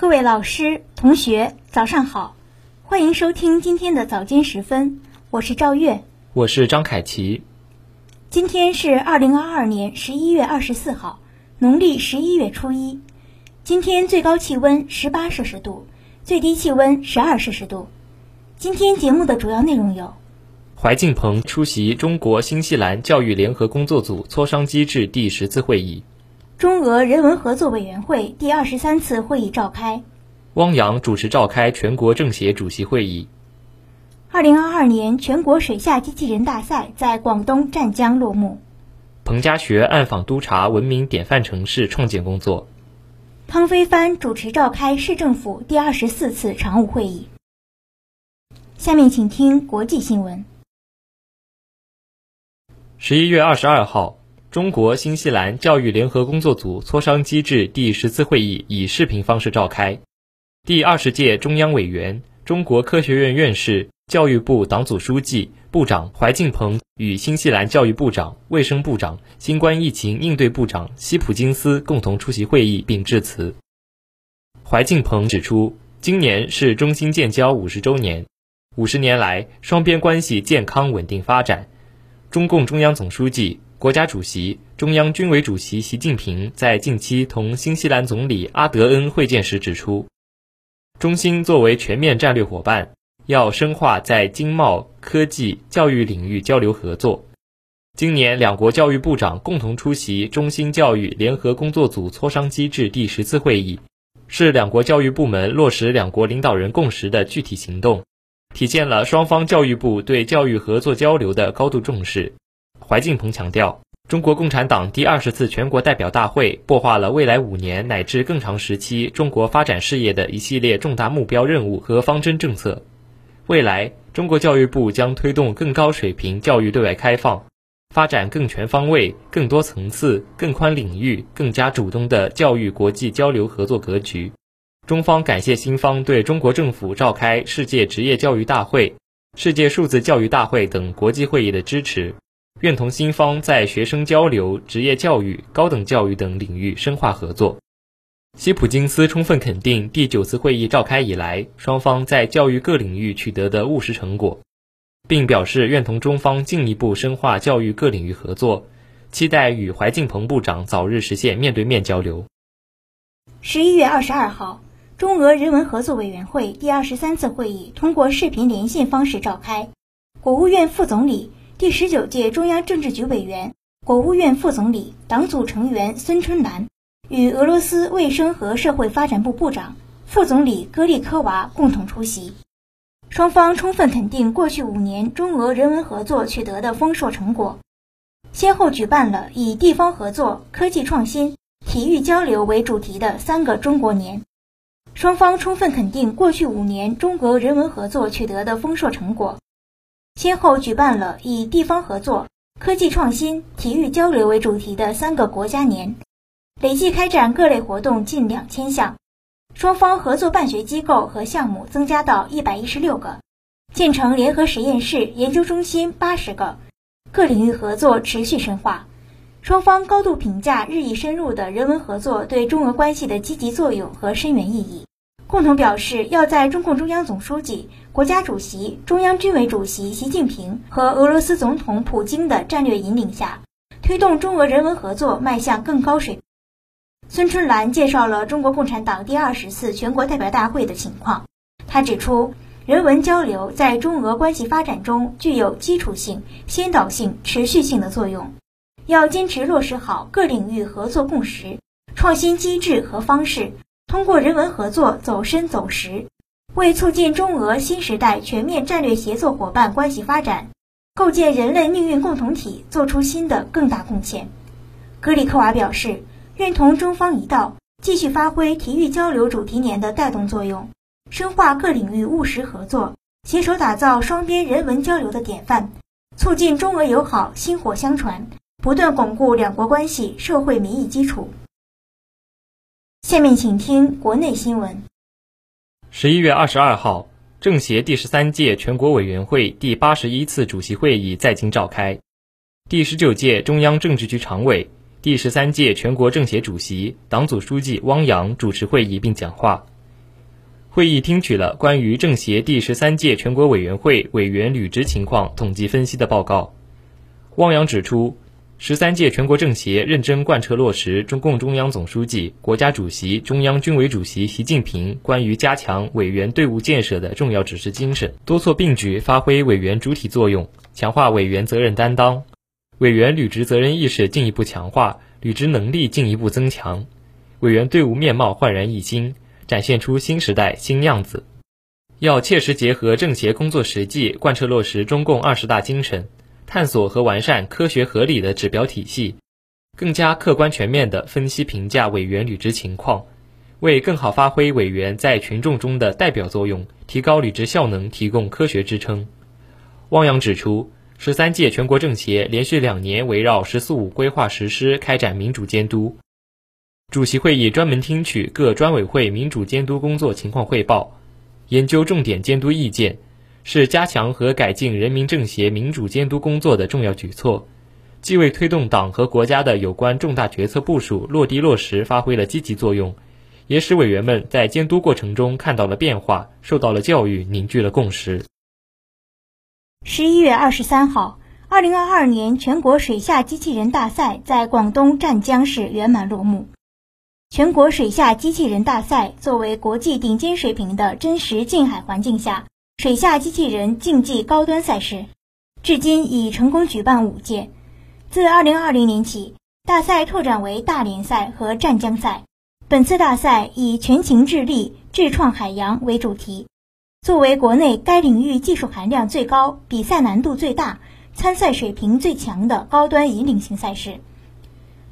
各位老师、同学，早上好，欢迎收听今天的早间时分，我是赵月，我是张凯琪。今天是二零二二年十一月二十四号，农历十一月初一。今天最高气温十八摄氏度，最低气温十二摄氏度。今天节目的主要内容有：怀敬鹏出席中国新西兰教育联合工作组磋商机制第十次会议；中俄人文合作委员会第二十三次会议召开；汪洋主持召开全国政协主席会议。二零二二年全国水下机器人大赛在广东湛江落幕。彭家学暗访督查文明典范城市创建工作。汤飞帆主持召开市政府第二十四次常务会议。下面请听国际新闻。十一月二十二号，中国新西兰教育联合工作组磋商机制第十次会议以视频方式召开。第二十届中央委员、中国科学院院士。教育部党组书记、部长怀敬鹏与新西兰教育部长、卫生部长、新冠疫情应对部长希普金斯共同出席会议并致辞。怀敬鹏指出，今年是中新建交五十周年，五十年来双边关系健康稳定发展。中共中央总书记、国家主席、中央军委主席习近平在近期同新西兰总理阿德恩会见时指出，中新作为全面战略伙伴。要深化在经贸、科技、教育领域交流合作。今年，两国教育部长共同出席中新教育联合工作组磋商机制第十次会议，是两国教育部门落实两国领导人共识的具体行动，体现了双方教育部对教育合作交流的高度重视。怀敬鹏强调，中国共产党第二十次全国代表大会擘画了未来五年乃至更长时期中国发展事业的一系列重大目标任务和方针政策。未来，中国教育部将推动更高水平教育对外开放，发展更全方位、更多层次、更宽领域、更加主动的教育国际交流合作格局。中方感谢新方对中国政府召开世界职业教育大会、世界数字教育大会等国际会议的支持，愿同新方在学生交流、职业教育、高等教育等领域深化合作。希普金斯充分肯定第九次会议召开以来，双方在教育各领域取得的务实成果，并表示愿同中方进一步深化教育各领域合作，期待与怀敬鹏部长早日实现面对面交流。十一月二十二号，中俄人文合作委员会第二十三次会议通过视频连线方式召开，国务院副总理、第十九届中央政治局委员、国务院副总理、党组成员孙春兰。与俄罗斯卫生和社会发展部部长、副总理戈利科娃共同出席，双方充分肯定过去五年中俄人文合作取得的丰硕成果，先后举办了以地方合作、科技创新、体育交流为主题的三个中国年。双方充分肯定过去五年中俄人文合作取得的丰硕成果，先后举办了以地方合作、科技创新、体育交流为主题的三个国家年。累计开展各类活动近两千项，双方合作办学机构和项目增加到一百一十六个，建成联合实验室、研究中心八十个，各领域合作持续深化。双方高度评价日益深入的人文合作对中俄关系的积极作用和深远意义，共同表示要在中共中央总书记、国家主席、中央军委主席习近平和俄罗斯总统普京的战略引领下，推动中俄人文合作迈向更高水平。孙春兰介绍了中国共产党第二十次全国代表大会的情况。他指出，人文交流在中俄关系发展中具有基础性、先导性、持续性的作用，要坚持落实好各领域合作共识，创新机制和方式，通过人文合作走深走实，为促进中俄新时代全面战略协作伙伴关系发展，构建人类命运共同体做出新的更大贡献。格里科娃表示。愿同中方一道，继续发挥体育交流主题年的带动作用，深化各领域务实合作，携手打造双边人文交流的典范，促进中俄友好薪火相传，不断巩固两国关系社会民意基础。下面请听国内新闻。十一月二十二号，政协第十三届全国委员会第八十一次主席会议在京召开，第十九届中央政治局常委。第十三届全国政协主席、党组书记汪洋主持会议并讲话。会议听取了关于政协第十三届全国委员会委员履职情况统计分析的报告。汪洋指出，十三届全国政协认真贯彻落实中共中央总书记、国家主席、中央军委主席习近平关于加强委员队伍建设的重要指示精神，多措并举发挥委员主体作用，强化委员责任担当，委员履职责任意识进一步强化，履职能力进一步增强，委员队伍面貌焕然一新。展现出新时代新样子，要切实结合政协工作实际，贯彻落实中共二十大精神，探索和完善科学合理的指标体系，更加客观全面地分析评价委员履职情况，为更好发挥委员在群众中的代表作用，提高履职效能提供科学支撑。汪洋指出，十三届全国政协连续两年围绕“十四五”规划实施开展民主监督。主席会议专门听取各专委会民主监督工作情况汇报，研究重点监督意见，是加强和改进人民政协民主监督工作的重要举措，既为推动党和国家的有关重大决策部署落地落实发挥了积极作用，也使委员们在监督过程中看到了变化，受到了教育，凝聚了共识。十一月二十三号，二零二二年全国水下机器人大赛在广东湛江市圆满落幕。全国水下机器人大赛作为国际顶尖水平的真实近海环境下水下机器人竞技高端赛事，至今已成功举办五届。自2020年起，大赛拓展为大连赛和湛江赛。本次大赛以“全情致力智创海洋”为主题，作为国内该领域技术含量最高、比赛难度最大、参赛水平最强的高端引领型赛事。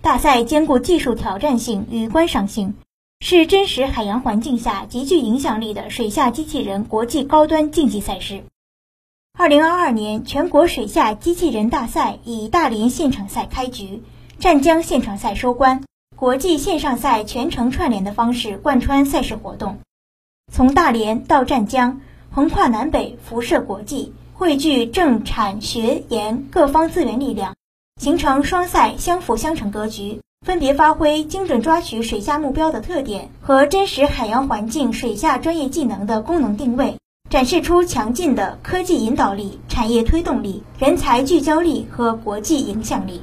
大赛兼顾技术挑战性与观赏性，是真实海洋环境下极具影响力的水下机器人国际高端竞技赛事。二零二二年全国水下机器人大赛以大连现场赛开局，湛江现场赛收官，国际线上赛全程串联的方式贯穿赛事活动，从大连到湛江，横跨南北，辐射国际，汇聚政产学研各方资源力量。形成双赛相辅相成格局，分别发挥精准抓取水下目标的特点和真实海洋环境水下专业技能的功能定位，展示出强劲的科技引导力、产业推动力、人才聚焦力和国际影响力。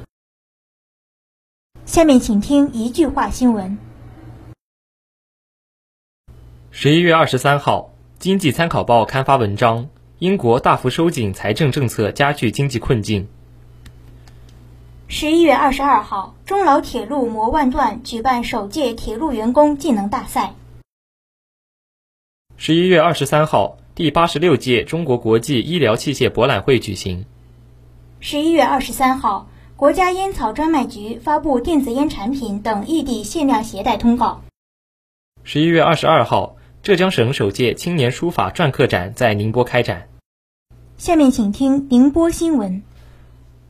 下面请听一句话新闻。十一月二十三号，《经济参考报》刊发文章：英国大幅收紧财政政策，加剧经济困境。十一月二十二号，中老铁路磨万段举办首届铁路员工技能大赛。十一月二十三号，第八十六届中国国际医疗器械博览会举行。十一月二十三号，国家烟草专卖局发布电子烟产品等异地限量携带通告。十一月二十二号，浙江省首届青年书法篆刻展在宁波开展。下面请听宁波新闻。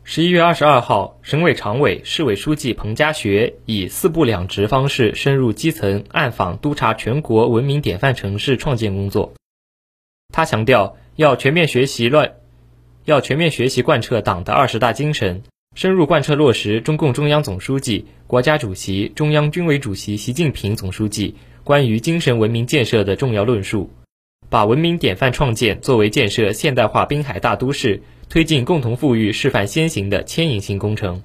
十一月二十二号，省委常委、市委书记彭家学以四不两职方式深入基层暗访督查全国文明典范城市创建工作。他强调，要全面学习乱，要全面学习贯彻党的二十大精神，深入贯彻落实中共中央总书记、国家主席、中央军委主席习近平总书记关于精神文明建设的重要论述，把文明典范创建作为建设现代化滨海大都市。推进共同富裕示范先行的牵引性工程，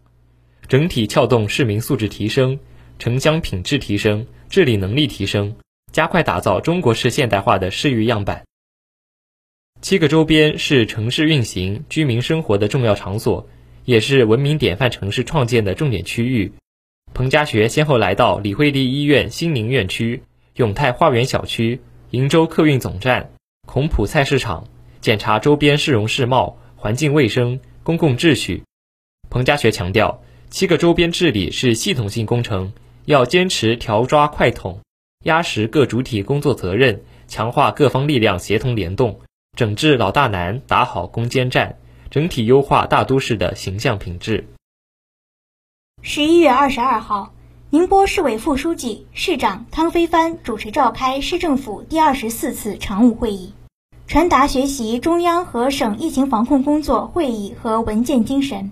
整体撬动市民素质提升、城乡品质提升、治理能力提升，加快打造中国式现代化的市域样板。七个周边是城市运行、居民生活的重要场所，也是文明典范城市创建的重点区域。彭家学先后来到李惠利医院新宁院区、永泰花园小区、鄞州客运总站、孔浦菜市场，检查周边市容市貌。环境卫生、公共秩序，彭家学强调，七个周边治理是系统性工程，要坚持调抓快统，压实各主体工作责任，强化各方力量协同联动，整治老大难，打好攻坚战，整体优化大都市的形象品质。十一月二十二号，宁波市委副书记、市长汤飞帆主持召开市政府第二十四次常务会议。传达学习中央和省疫情防控工作会议和文件精神，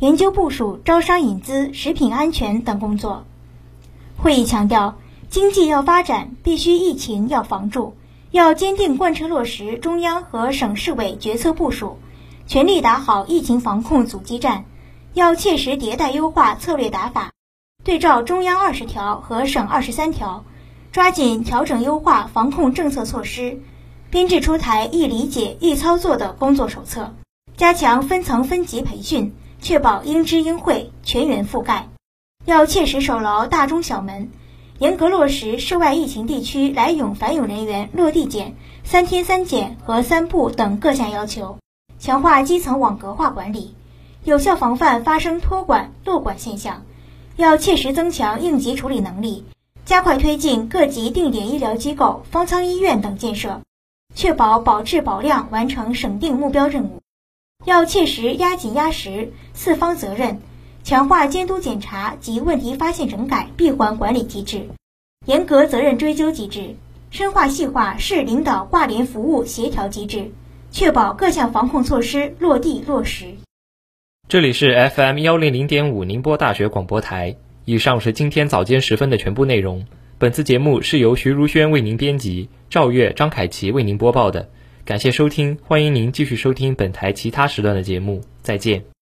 研究部署招商引资、食品安全等工作。会议强调，经济要发展，必须疫情要防住，要坚定贯彻落实中央和省市委决策部署，全力打好疫情防控阻击战。要切实迭代优化策略打法，对照中央二十条和省二十三条，抓紧调整优化防控政策措施，编制出台易理解、易操作的工作手册，加强分层分级培训，确保应知应会、全员覆盖。要切实守牢大中小门，严格落实涉外疫情地区来涌返涌人员落地检、三天三检和三不等各项要求，强化基层网格化管理。有效防范发生托管、漏管现象，要切实增强应急处理能力，加快推进各级定点医疗机构、方舱医院等建设，确保保质保量完成省定目标任务。要切实压紧压实四方责任，强化监督检查及问题发现整改闭环管理机制，严格责任追究机制，深化细化市领导挂联服务协调机制，确保各项防控措施落地落实。这里是 FM 幺零零点五宁波大学广播台。以上是今天早间时分的全部内容。本次节目是由徐如轩为您编辑，赵月、张凯琪为您播报的。感谢收听，欢迎您继续收听本台其他时段的节目。再见。